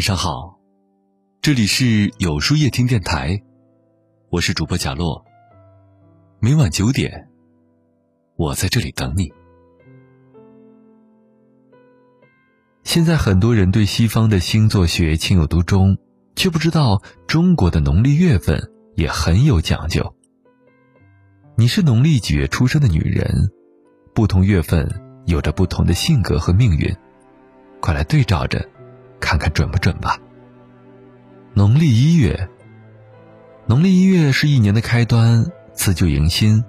晚上好，这里是有书夜听电台，我是主播贾洛。每晚九点，我在这里等你。现在很多人对西方的星座学情有独钟，却不知道中国的农历月份也很有讲究。你是农历几月出生的女人？不同月份有着不同的性格和命运，快来对照着。看看准不准吧。农历一月，农历一月是一年的开端，辞旧迎新。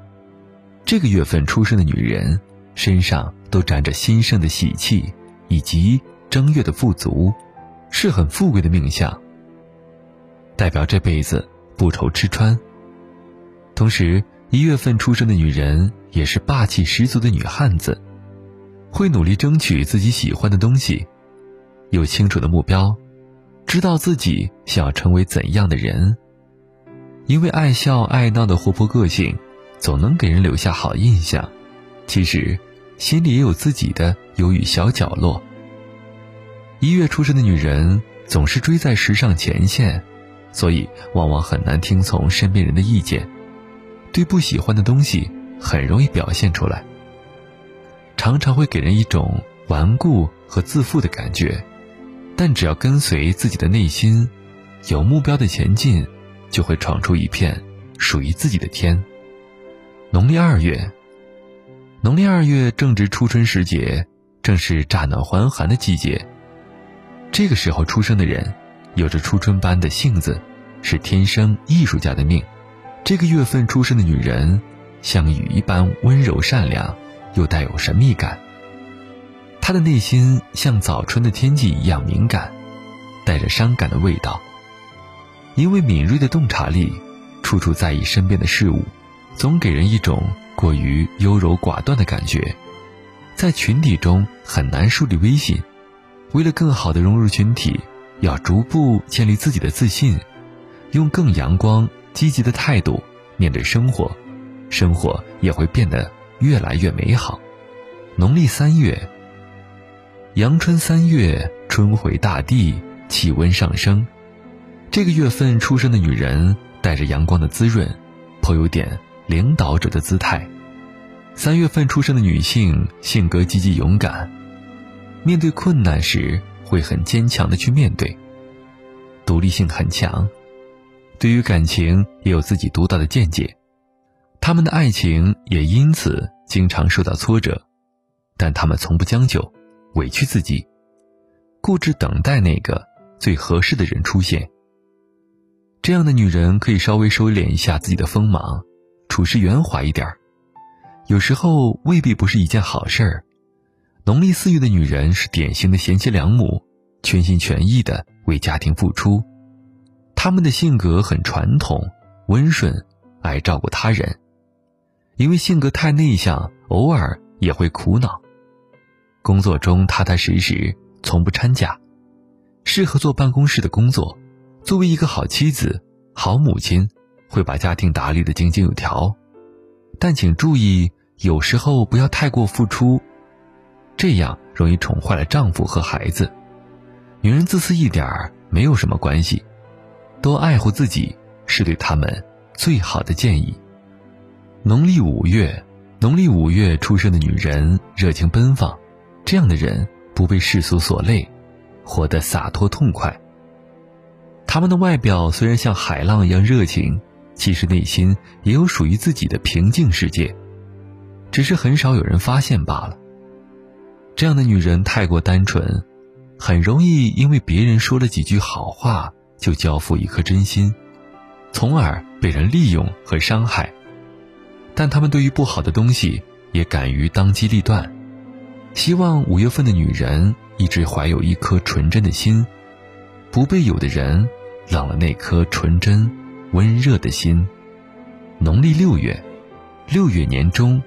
这个月份出生的女人，身上都沾着新生的喜气，以及正月的富足，是很富贵的命相。代表这辈子不愁吃穿。同时，一月份出生的女人也是霸气十足的女汉子，会努力争取自己喜欢的东西。有清楚的目标，知道自己想要成为怎样的人。因为爱笑爱闹的活泼个性，总能给人留下好印象。其实，心里也有自己的忧郁小角落。一月出生的女人总是追在时尚前线，所以往往很难听从身边人的意见，对不喜欢的东西很容易表现出来，常常会给人一种顽固和自负的感觉。但只要跟随自己的内心，有目标的前进，就会闯出一片属于自己的天。农历二月，农历二月正值初春时节，正是乍暖还寒的季节。这个时候出生的人，有着初春般的性子，是天生艺术家的命。这个月份出生的女人，像雨一般温柔善良，又带有神秘感。他的内心像早春的天气一样敏感，带着伤感的味道。因为敏锐的洞察力，处处在意身边的事物，总给人一种过于优柔寡断的感觉，在群体中很难树立威信。为了更好的融入群体，要逐步建立自己的自信，用更阳光、积极的态度面对生活，生活也会变得越来越美好。农历三月。阳春三月，春回大地，气温上升。这个月份出生的女人，带着阳光的滋润，颇有点领导者的姿态。三月份出生的女性，性格积极勇敢，面对困难时会很坚强的去面对，独立性很强，对于感情也有自己独到的见解。他们的爱情也因此经常受到挫折，但他们从不将就。委屈自己，固执等待那个最合适的人出现。这样的女人可以稍微收敛一下自己的锋芒，处事圆滑一点有时候未必不是一件好事儿。农历四月的女人是典型的贤妻良母，全心全意的为家庭付出。她们的性格很传统、温顺，爱照顾他人。因为性格太内向，偶尔也会苦恼。工作中踏踏实实，从不掺假，适合做办公室的工作。作为一个好妻子、好母亲，会把家庭打理的井井有条。但请注意，有时候不要太过付出，这样容易宠坏了丈夫和孩子。女人自私一点儿没有什么关系，多爱护自己是对他们最好的建议。农历五月，农历五月出生的女人热情奔放。这样的人不被世俗所累，活得洒脱痛快。他们的外表虽然像海浪一样热情，其实内心也有属于自己的平静世界，只是很少有人发现罢了。这样的女人太过单纯，很容易因为别人说了几句好话就交付一颗真心，从而被人利用和伤害。但他们对于不好的东西也敢于当机立断。希望五月份的女人一直怀有一颗纯真的心，不被有的人冷了那颗纯真、温热的心。农历六月，六月年中，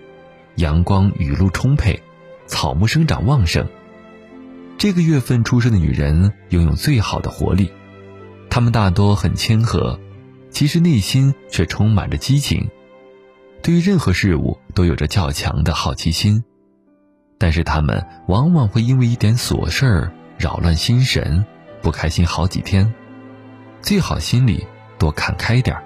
阳光雨露充沛，草木生长旺盛。这个月份出生的女人拥有最好的活力，她们大多很谦和，其实内心却充满着激情，对于任何事物都有着较强的好奇心。但是他们往往会因为一点琐事儿扰乱心神，不开心好几天。最好心里多看开点儿。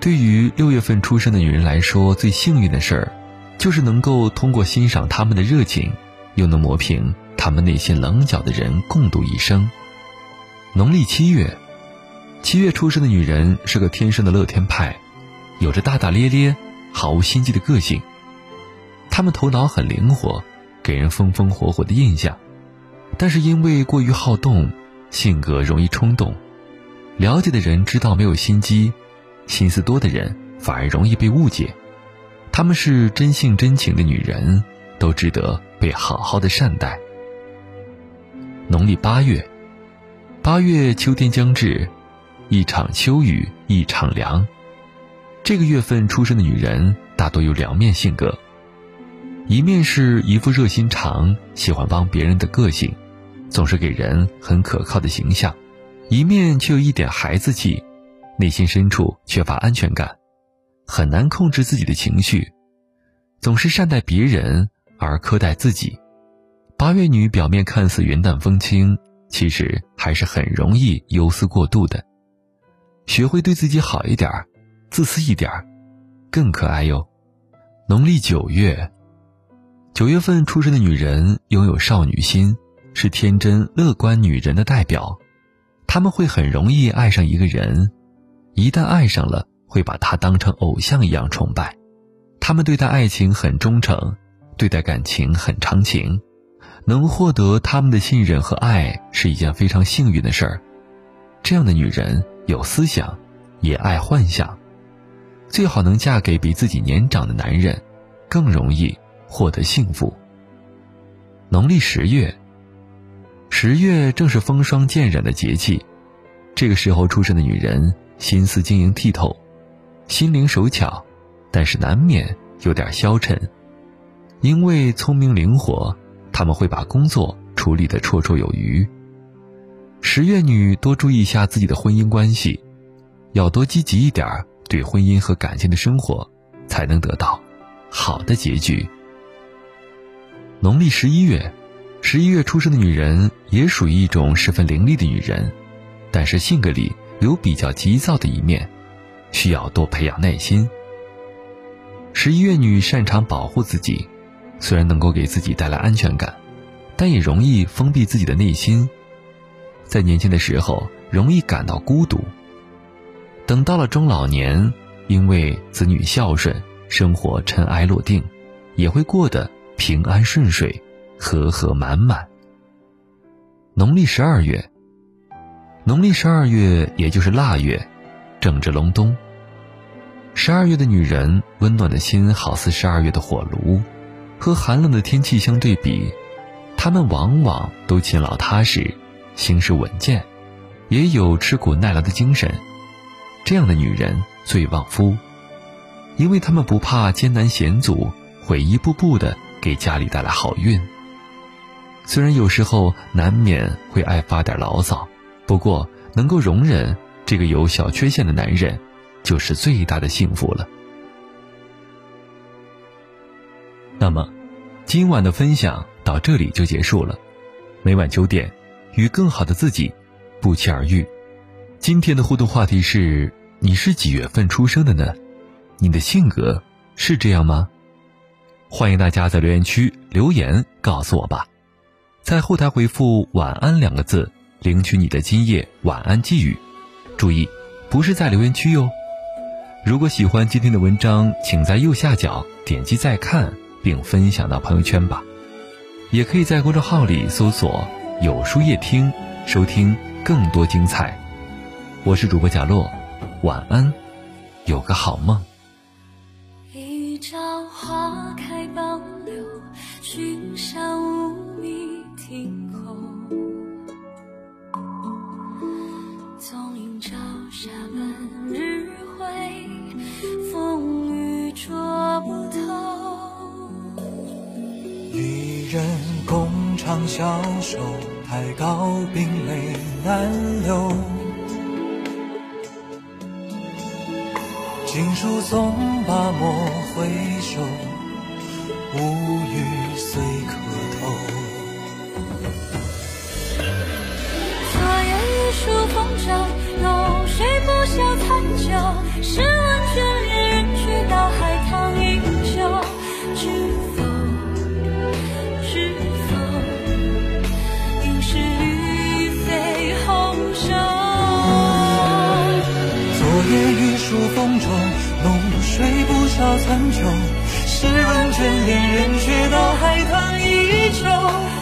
对于六月份出生的女人来说，最幸运的事儿，就是能够通过欣赏他们的热情，又能磨平他们内心棱角的人共度一生。农历七月，七月出生的女人是个天生的乐天派，有着大大咧咧、毫无心机的个性。她们头脑很灵活，给人风风火火的印象，但是因为过于好动，性格容易冲动。了解的人知道没有心机。心思多的人反而容易被误解，她们是真性真情的女人，都值得被好好的善待。农历八月，八月秋天将至，一场秋雨一场凉。这个月份出生的女人大多有两面性格，一面是一副热心肠、喜欢帮别人的个性，总是给人很可靠的形象；一面却有一点孩子气。内心深处缺乏安全感，很难控制自己的情绪，总是善待别人而苛待自己。八月女表面看似云淡风轻，其实还是很容易忧思过度的。学会对自己好一点，自私一点，更可爱哟。农历九月，九月份出生的女人拥有少女心，是天真乐观女人的代表，她们会很容易爱上一个人。一旦爱上了，会把他当成偶像一样崇拜。他们对待爱情很忠诚，对待感情很长情。能获得他们的信任和爱是一件非常幸运的事儿。这样的女人有思想，也爱幻想，最好能嫁给比自己年长的男人，更容易获得幸福。农历十月，十月正是风霜渐染的节气，这个时候出生的女人。心思晶莹剔透，心灵手巧，但是难免有点消沉。因为聪明灵活，他们会把工作处理得绰绰有余。十月女多注意一下自己的婚姻关系，要多积极一点对婚姻和感情的生活，才能得到好的结局。农历十一月，十一月出生的女人也属于一种十分伶俐的女人，但是性格里。有比较急躁的一面，需要多培养耐心。十一月女擅长保护自己，虽然能够给自己带来安全感，但也容易封闭自己的内心。在年轻的时候，容易感到孤独。等到了中老年，因为子女孝顺，生活尘埃落定，也会过得平安顺水，和和满满。农历十二月。农历十二月，也就是腊月，正值隆冬。十二月的女人，温暖的心好似十二月的火炉，和寒冷的天气相对比，她们往往都勤劳踏实，行事稳健，也有吃苦耐劳的精神。这样的女人最旺夫，因为她们不怕艰难险阻，会一步步的给家里带来好运。虽然有时候难免会爱发点牢骚。不过，能够容忍这个有小缺陷的男人，就是最大的幸福了。那么，今晚的分享到这里就结束了。每晚九点，与更好的自己不期而遇。今天的互动话题是：你是几月份出生的呢？你的性格是这样吗？欢迎大家在留言区留言告诉我吧，在后台回复“晚安”两个字。领取你的今夜晚安寄语，注意，不是在留言区哟。如果喜欢今天的文章，请在右下角点击再看，并分享到朋友圈吧。也可以在公众号里搜索“有书夜听”，收听更多精彩。我是主播贾洛，晚安，有个好梦。长相守太高冰泪难留。锦书送罢蓦回首无余岁可偷昨夜雨疏风骤浓睡不消残酒？试问卷少残酒，试问卷帘人却道海棠依旧。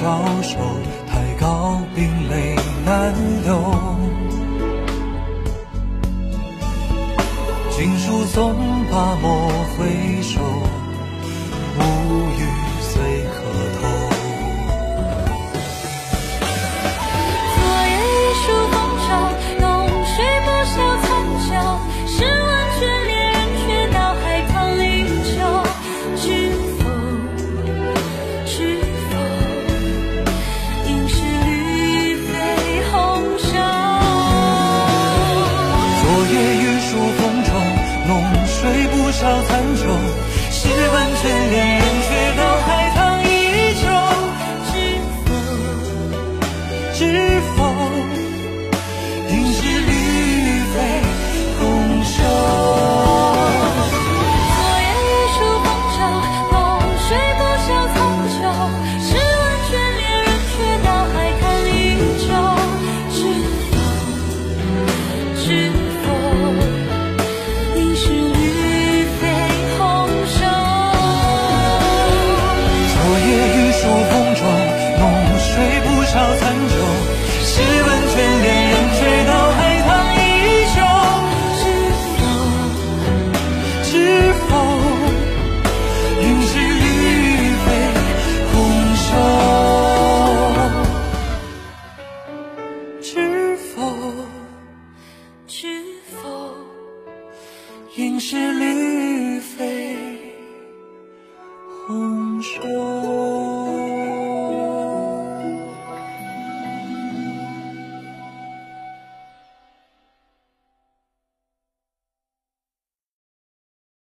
小手，太高冰泪难流。锦书总把梦。烧菜